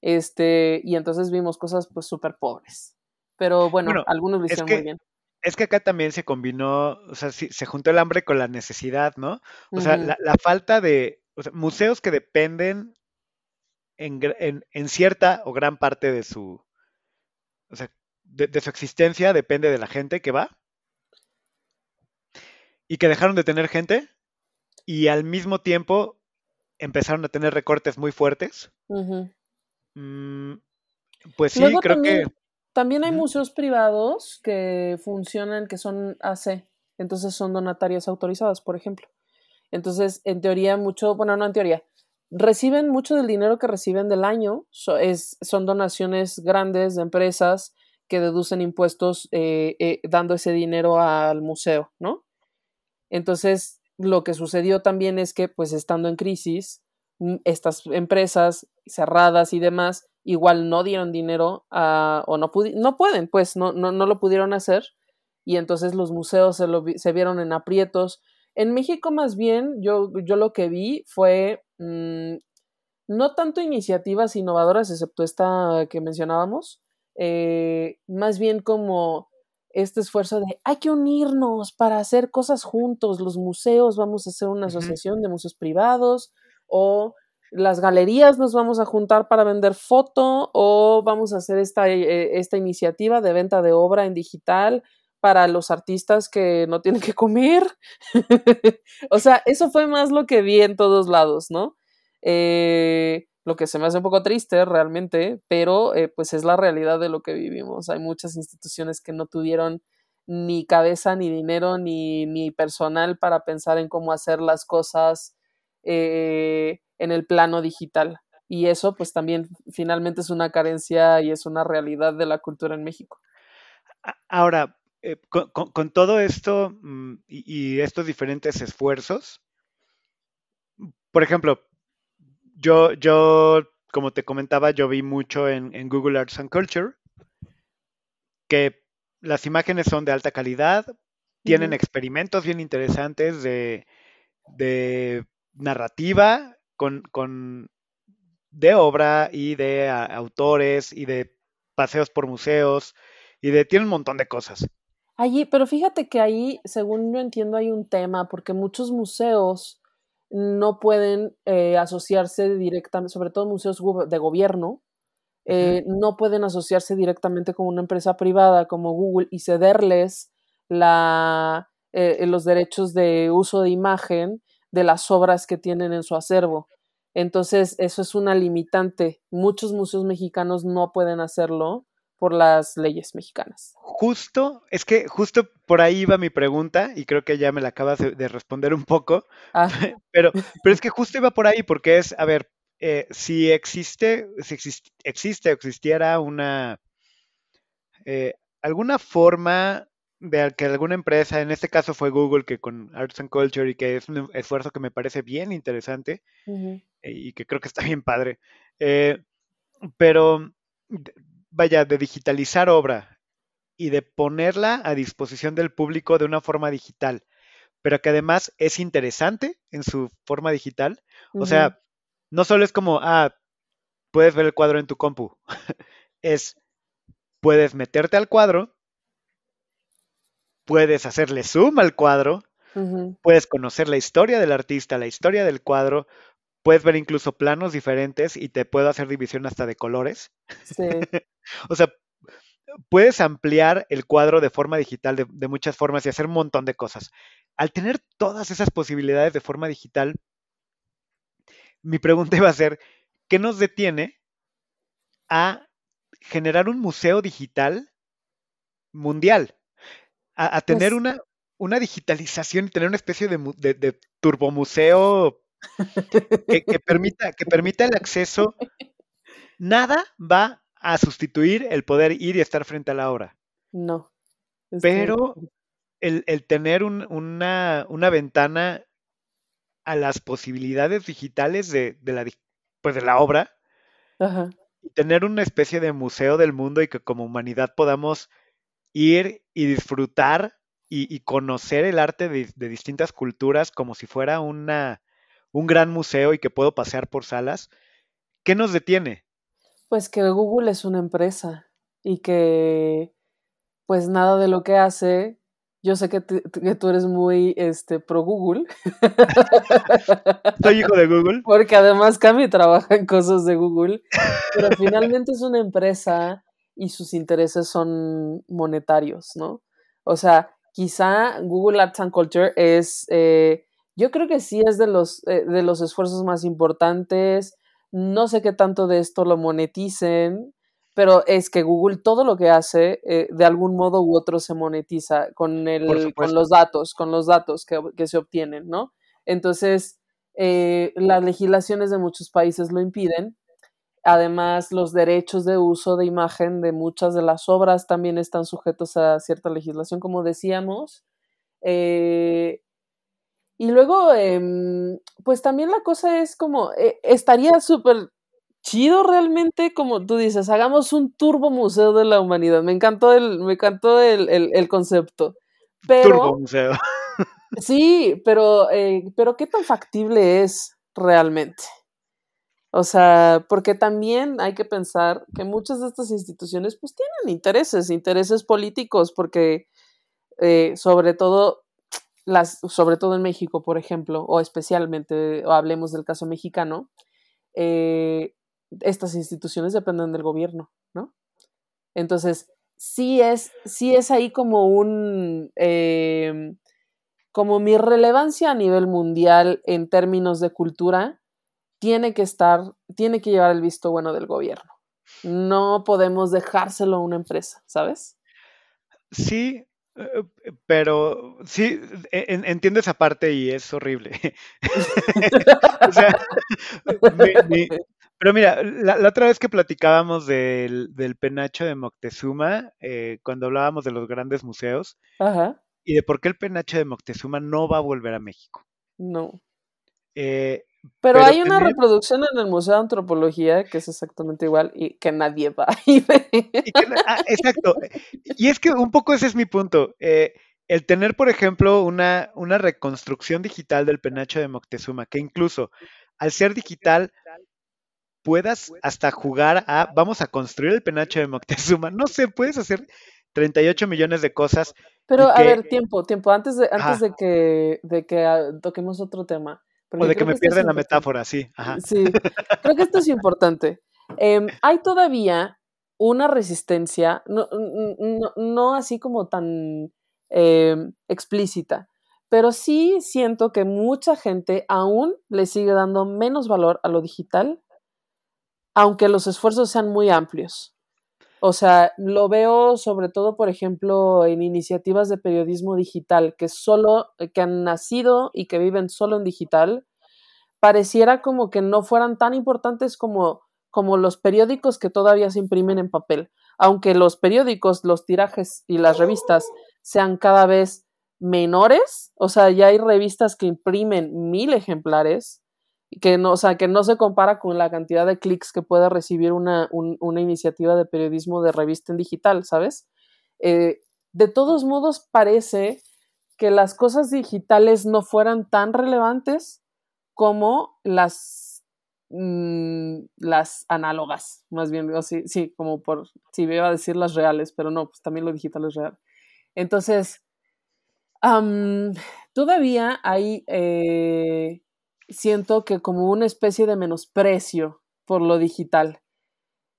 Este, y entonces vimos cosas pues súper pobres. Pero bueno, algunos lo hicieron muy bien. Es que acá también se combinó, o sea, se juntó el hambre con la necesidad, ¿no? O sea, la, falta de museos que dependen en, en, en, cierta o gran parte de su, o sea, de, su existencia depende de la gente que va y que dejaron de tener gente y al mismo tiempo empezaron a tener recortes muy fuertes. Mm, pues sí, creo que... También hay museos privados que funcionan, que son AC, entonces son donatarias autorizadas, por ejemplo. Entonces, en teoría, mucho, bueno, no en teoría, reciben mucho del dinero que reciben del año, es, son donaciones grandes de empresas que deducen impuestos eh, eh, dando ese dinero al museo, ¿no? Entonces, lo que sucedió también es que, pues estando en crisis, mm, estas empresas cerradas y demás, igual no dieron dinero o no, no pueden, pues no, no, no, lo pudieron hacer y entonces los museos se vieron en aprietos. En México más bien, yo, yo lo que vi fue mm, no tanto iniciativas innovadoras, excepto esta que mencionábamos, eh, más bien como este esfuerzo de hay que unirnos para hacer cosas juntos, los museos, vamos a hacer una asociación de museos privados o las galerías nos vamos a juntar para vender foto o vamos a hacer esta, eh, esta iniciativa de venta de obra en digital para los artistas que no tienen que comer. *laughs* o sea, eso fue más lo que vi en todos lados, ¿no? Eh, lo que se me hace un poco triste realmente, pero eh, pues es la realidad de lo que vivimos. Hay muchas instituciones que no tuvieron ni cabeza, ni dinero, ni, ni personal para pensar en cómo hacer las cosas eh, en el plano digital. Y eso pues también finalmente es una carencia y es una realidad de la cultura en México. Ahora, eh, con, todo esto mm, y, y estos diferentes esfuerzos, por ejemplo, yo, yo, como te comentaba, yo vi mucho en, Google Arts and Culture que las imágenes son de alta calidad, tienen experimentos bien interesantes de, narrativa con, de obra y de autores y de paseos por museos y de tiene un montón de cosas. Allí, pero fíjate que ahí, según yo entiendo, hay un tema, porque muchos museos no pueden eh, asociarse directamente, sobre todo museos de gobierno, eh, no pueden asociarse directamente con una empresa privada como Google y cederles la, eh, los derechos de uso de imagen de las obras que tienen en su acervo. Entonces, eso es una limitante. Muchos museos mexicanos no pueden hacerlo por las leyes mexicanas. Justo, es que justo por ahí iba mi pregunta y creo que ya me la acabas de, responder un poco, ah. *laughs* pero, pero es que justo iba por ahí porque es, a ver, eh, si existe, si existe, o existiera una, eh, alguna forma de que alguna empresa, en este caso fue Google, que con Arts and Culture y que es un esfuerzo que me parece bien interesante y que creo que está bien padre, eh, pero vaya, de digitalizar obra y de ponerla a disposición del público de una forma digital, pero que además es interesante en su forma digital. O sea, no solo es como, ah, puedes ver el cuadro en tu compu, *laughs* es, puedes meterte al cuadro, puedes hacerle zoom al cuadro, puedes conocer la historia del artista, la historia del cuadro, puedes ver incluso planos diferentes y te puedo hacer división hasta de colores. Sí. *laughs* o sea, puedes ampliar el cuadro de forma digital de, muchas formas y hacer un montón de cosas. Al tener todas esas posibilidades de forma digital, mi pregunta *laughs* iba a ser, ¿qué nos detiene a generar un museo digital mundial? A, tener pues una, una digitalización y tener una especie de, de, de turbomuseo que, permita, que permita el acceso. Nada va a sustituir el poder ir y estar frente a la obra. No. Pero el, tener una, ventana a las posibilidades digitales de, la, pues de la obra y tener una especie de museo del mundo y que como humanidad podamos ir y disfrutar y, conocer el arte de, distintas culturas como si fuera una, un gran museo y que puedo pasear por salas, ¿qué nos detiene? Pues que Google es una empresa y que pues nada de lo que hace, yo sé que, tú eres muy este, pro Google. Soy hijo de Google. *laughs* Porque además Cami trabaja en cosas de Google, pero finalmente es una empresa y sus intereses son monetarios, ¿no? O sea, quizá Google Arts and Culture es eh, yo creo que sí es de los, eh, de los esfuerzos más importantes. No sé qué tanto de esto lo moneticen, pero es que Google todo lo que hace, eh, de algún modo u otro se monetiza con, el, con los datos, con los datos que, se obtienen, ¿no? Entonces, eh, las legislaciones de muchos países lo impiden. Además, los derechos de uso de imagen de muchas de las obras también están sujetos a cierta legislación, como decíamos. Y luego, em, pues también la cosa es como, eh, estaría súper chido realmente, como tú dices, hagamos un turbo museo de la humanidad. Me encantó el, me encantó el, concepto. Pero, turbo museo. *laughs* Sí, pero, eh, pero ¿qué tan factible es realmente? O sea, porque también hay que pensar que muchas de estas instituciones pues tienen intereses, intereses políticos, porque eh, sobre todo sobre todo en México, por ejemplo, o especialmente, o hablemos del caso mexicano, eh, estas instituciones dependen del gobierno, ¿no? Entonces, sí es, sí es ahí como un, em, como mi relevancia a nivel mundial en términos de cultura, tiene que estar, tiene que llevar el visto bueno del gobierno. No podemos dejárselo a una empresa, ¿sabes? Sí, pero sí, e, entiendo esa parte y es horrible. *laughs* o sea, pero mira, la, otra vez que platicábamos del, penacho de Moctezuma, eh, cuando hablábamos de los grandes museos, y de por qué el penacho de Moctezuma no va a volver a México. No. Pero, hay una reproducción en el Museo de Antropología que es exactamente igual y que nadie va *laughs* a ir. Ah, exacto. Y es que un poco ese es mi punto. Eh, el tener, por ejemplo, una, una reconstrucción digital del penacho de Moctezuma, que incluso al ser digital puedas hasta jugar a, vamos a construir el penacho de Moctezuma. No sé, puedes hacer 38 millones de cosas. Pero a ver, tiempo, tiempo, antes de, antes de que, de que ah, toquemos otro tema. O de que me pierden la metáfora, sí. Sí, creo que esto es importante. Em, hay todavía una resistencia, no, no, así como tan em, explícita, pero sí siento que mucha gente aún le sigue dando menos valor a lo digital, aunque los esfuerzos sean muy amplios. O sea, lo veo sobre todo, por ejemplo, en iniciativas de periodismo digital que solo, que han nacido y que viven solo en digital, pareciera como que no fueran tan importantes como, como los periódicos que todavía se imprimen en papel. Aunque los periódicos, los tirajes y las revistas sean cada vez menores, o sea, ya hay revistas que imprimen mil ejemplares, que no, o sea, que no se compara con la cantidad de clics que puede recibir una, una, iniciativa de periodismo de revista en digital, ¿sabes? Eh, de todos modos, parece que las cosas digitales no fueran tan relevantes como las, mm, las análogas, más bien, sí, sí, como por, si iba a decir las reales, pero no, pues también lo digital es real. Entonces, todavía hay eh, siento que como una especie de menosprecio por lo digital.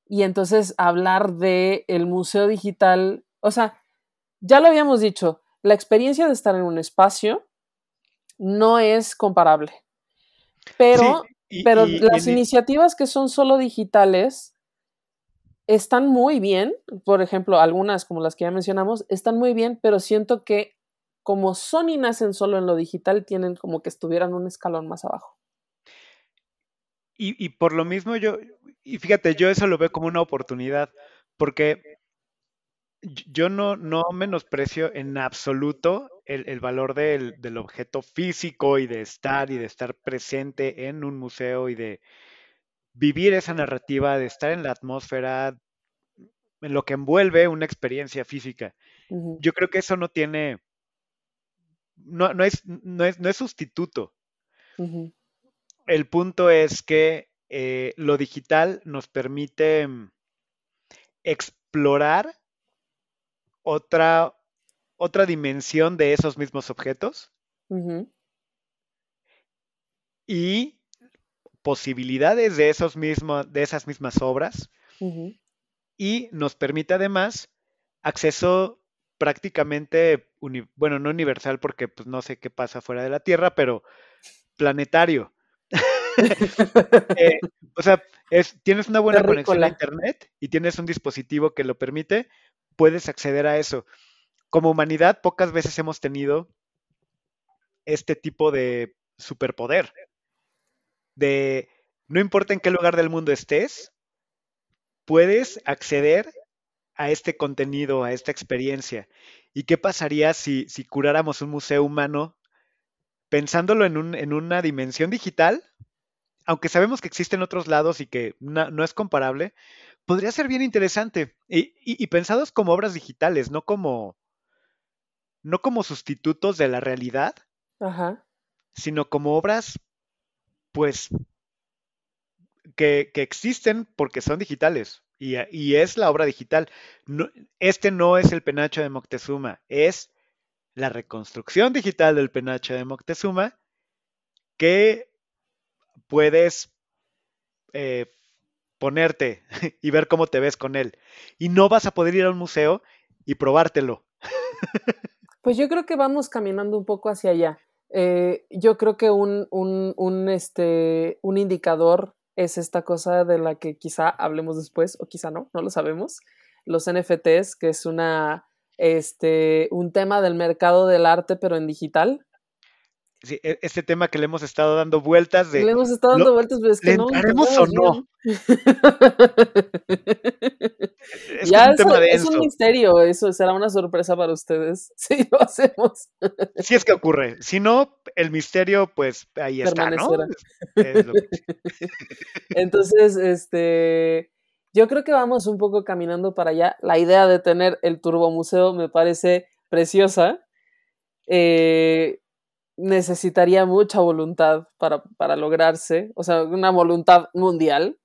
Y entonces hablar de el museo digital, o sea, ya lo habíamos dicho, la experiencia de estar en un espacio no es comparable. Pero, pero las iniciativas que son solo digitales están muy bien, por ejemplo, algunas como las que ya mencionamos, están muy bien, pero siento que como Sony nacen solo en lo digital, tienen como que estuvieran un escalón más abajo. Y, por lo mismo yo, y fíjate, yo eso lo veo como una oportunidad, porque yo no, no menosprecio en absoluto el, valor del, del, objeto físico y de estar y de estar presente en un museo y de vivir esa narrativa, de estar en la atmósfera, en lo que envuelve una experiencia física. Yo creo que eso no tiene, no, no, es, no, es, no es sustituto. El punto es que eh, lo digital nos permite mm, explorar otra, otra dimensión de esos mismos objetos y posibilidades de, esos mismos, de esas mismas obras y nos permite además acceso prácticamente, bueno, no universal porque pues, no sé qué pasa fuera de la Tierra, pero planetario. *laughs* Eh, o sea, tienes una buena conexión a Internet y tienes un dispositivo que lo permite, puedes acceder a eso. Como humanidad, pocas veces hemos tenido este tipo de superpoder. De no importa en qué lugar del mundo estés, puedes acceder a este contenido, a esta experiencia. ¿Y qué pasaría si, si curáramos un museo humano pensándolo en, un, en una dimensión digital? Aunque sabemos que existen otros lados y que no, es comparable, podría ser bien interesante. Y, pensados como obras digitales, no como, no como sustitutos de la realidad, sino como obras, pues, que, que existen porque son digitales y, es la obra digital. este no es el penacho de Moctezuma, es la reconstrucción digital del penacho de Moctezuma que puedes eh, ponerte *laughs* y ver cómo te ves con él. Y no vas a poder ir a un museo y probártelo. *laughs* Pues yo creo que vamos caminando un poco hacia allá. Eh, yo creo que un, un, este, un indicador es esta cosa de la que quizá hablemos después o quizá no, no lo sabemos. Los NFTs, que es una, este, un tema del mercado del arte, pero en digital. Sí, e, este tema que le hemos estado dando vueltas de. Le hemos estado dando vueltas, pero es que no. o no? *laughs* es ya un tema es un misterio, eso será una sorpresa para ustedes *laughs* si lo hacemos. Si es que ocurre. Si no, el misterio, pues ahí está, ¿no? *laughs* Entonces, este. Yo creo que vamos un poco caminando para allá. La idea de tener el Turbo Museo me parece preciosa. Eh, necesitaría mucha voluntad para, para, lograrse, o sea, una voluntad mundial.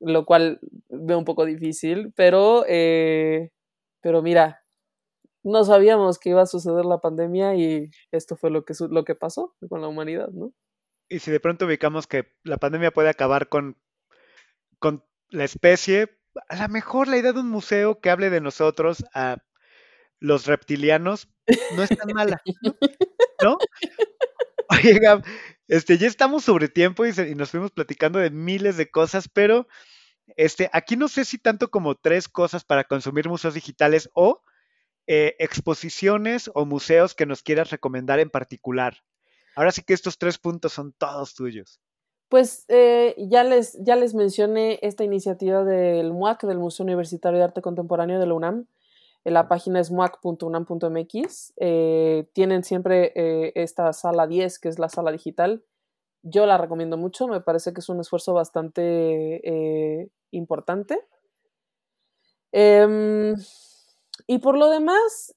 lo cual veo un poco difícil, pero, eh, pero mira, no sabíamos que iba a suceder la pandemia y esto fue lo que, lo que pasó con la humanidad, ¿no? Y si de pronto ubicamos que la pandemia puede acabar con, con la especie, a lo mejor la idea de un museo que hable de nosotros a los reptilianos no es tan mala, ¿no? *laughs* Oye, este, ya estamos sobre tiempo y, nos fuimos platicando de miles de cosas, pero este, aquí no sé si tanto como tres cosas para consumir museos digitales o eh, exposiciones o museos que nos quieras recomendar en particular. Ahora sí que estos tres puntos son todos tuyos. Pues eh, ya, les, ya les mencioné esta iniciativa del MUAC, del Museo Universitario de Arte Contemporáneo de la UNAM. La página es muac.unam.mx. Eh, tienen siempre eh, esta sala 10, que es la sala digital. Yo la recomiendo mucho, me parece que es un esfuerzo bastante eh, importante. Em, y por lo demás,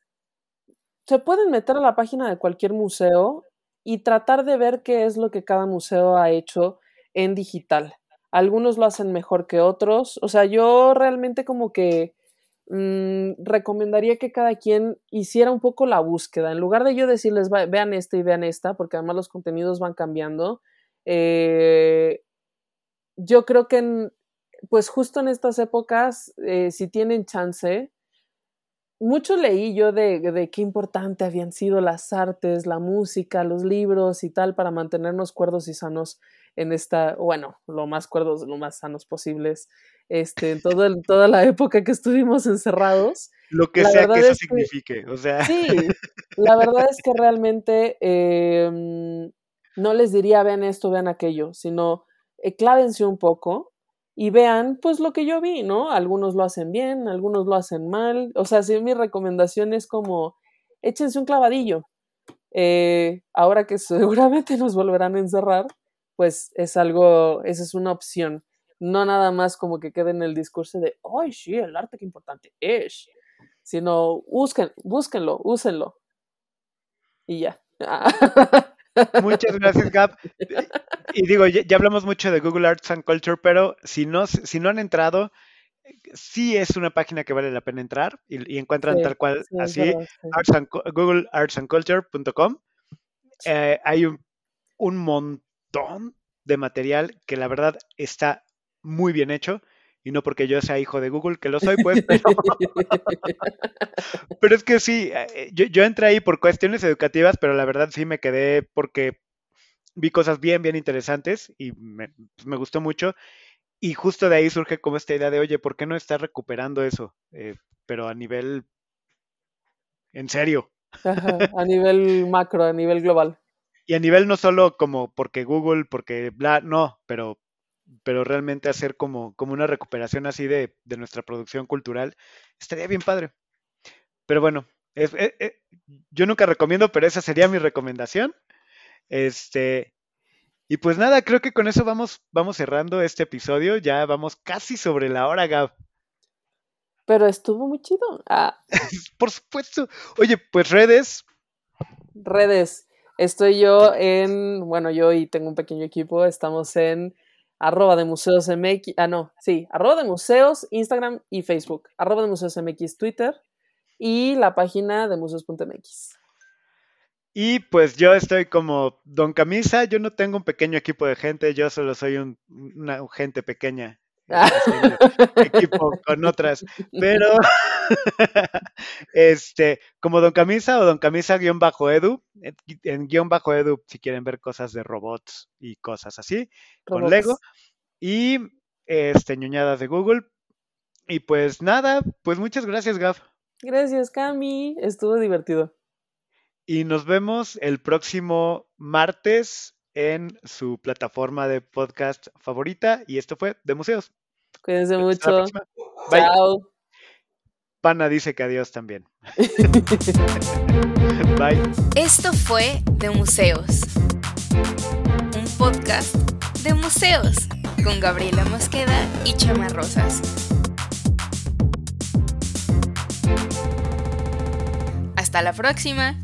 se pueden meter a la página de cualquier museo y tratar de ver qué es lo que cada museo ha hecho en digital. Algunos lo hacen mejor que otros. O sea, yo realmente como que mmm, recomendaría que cada quien hiciera un poco la búsqueda. En lugar de yo decirles, vean esta y vean esta, porque además los contenidos van cambiando, eh, yo creo que pues justo en estas épocas, eh, si tienen chance, mucho leí yo de, de, qué importante habían sido las artes, la música, los libros y tal para mantenernos cuerdos y sanos en esta, bueno, lo más cuerdos, lo más sanos posibles este, en todo el, toda la época que estuvimos encerrados. Lo que sea que eso signifique, o sea. Sí, *laughs* la verdad es que realmente em, no les diría vean esto, vean aquello, sino eh, clávense un poco y vean pues lo que yo vi, ¿no? Algunos lo hacen bien, algunos lo hacen mal, o sea, si mi recomendación es como échense un clavadillo. Eh, ahora que *laughs* seguramente nos volverán a encerrar, pues es algo, esa es una opción no nada más como que quede en el discurso de, ay, sí, el arte que importante es, sino busquen, búsquenlo, úsenlo. Y ya. *laughs* Muchas gracias, Gab. Y digo, ya, hablamos mucho de Google Arts and Culture, pero si no, si no han entrado, sí es una página que vale la pena entrar y, encuentran tal cual así, googleartsandculture.com. Eh, hay un, un montón de material que la verdad está muy bien hecho. Y no porque yo sea hijo de Google, que lo soy, pues, *laughs* *laughs* pero, es que sí, eh, yo, yo entré ahí por cuestiones educativas, pero la verdad sí me quedé porque vi cosas bien, bien interesantes y me, pues, me, gustó mucho. Y justo de ahí surge como esta idea de, oye, ¿por qué no estar recuperando eso? Eh, pero a nivel, en serio. a nivel macro, a nivel global. Y a nivel no solo como porque Google, porque bla, no, pero pero realmente hacer como, como una recuperación así de, de, nuestra producción cultural estaría bien padre. Pero bueno, eh, eh, yo nunca recomiendo, pero esa sería mi recomendación. Este, y pues nada, creo que con eso vamos, vamos cerrando este episodio. Ya vamos casi sobre la hora, Gab. Pero estuvo muy chido. Ah. *laughs* Por supuesto. Oye, pues redes. Redes. Estoy yo en, bueno, yo y tengo un pequeño equipo, estamos en arroba de museos MX, ah no, sí, arroba de museos, Instagram y Facebook, arroba de museos MX, Twitter y la página de museos.mx. Y pues yo estoy como Don Camisa, yo no tengo un pequeño equipo de gente, yo solo soy un, una gente pequeña. Equipo con otras, pero *laughs* este, como Don Camisa o Don Camisa guion bajo edu, en guion bajo edu si quieren ver cosas de robots y cosas así, con Lego, y este, ñoñadas de Google. Y pues nada, pues muchas gracias, Gaf. Gracias, Cami, estuvo divertido. Y nos vemos el próximo martes en su plataforma de podcast favorita. Y esto fue de museos. Cuídense mucho. Chao. Pana dice que adiós también. *laughs* Bye. Esto fue de museos. Un podcast de museos con Gabriela Mosqueda y Chama Rosas. Hasta la próxima.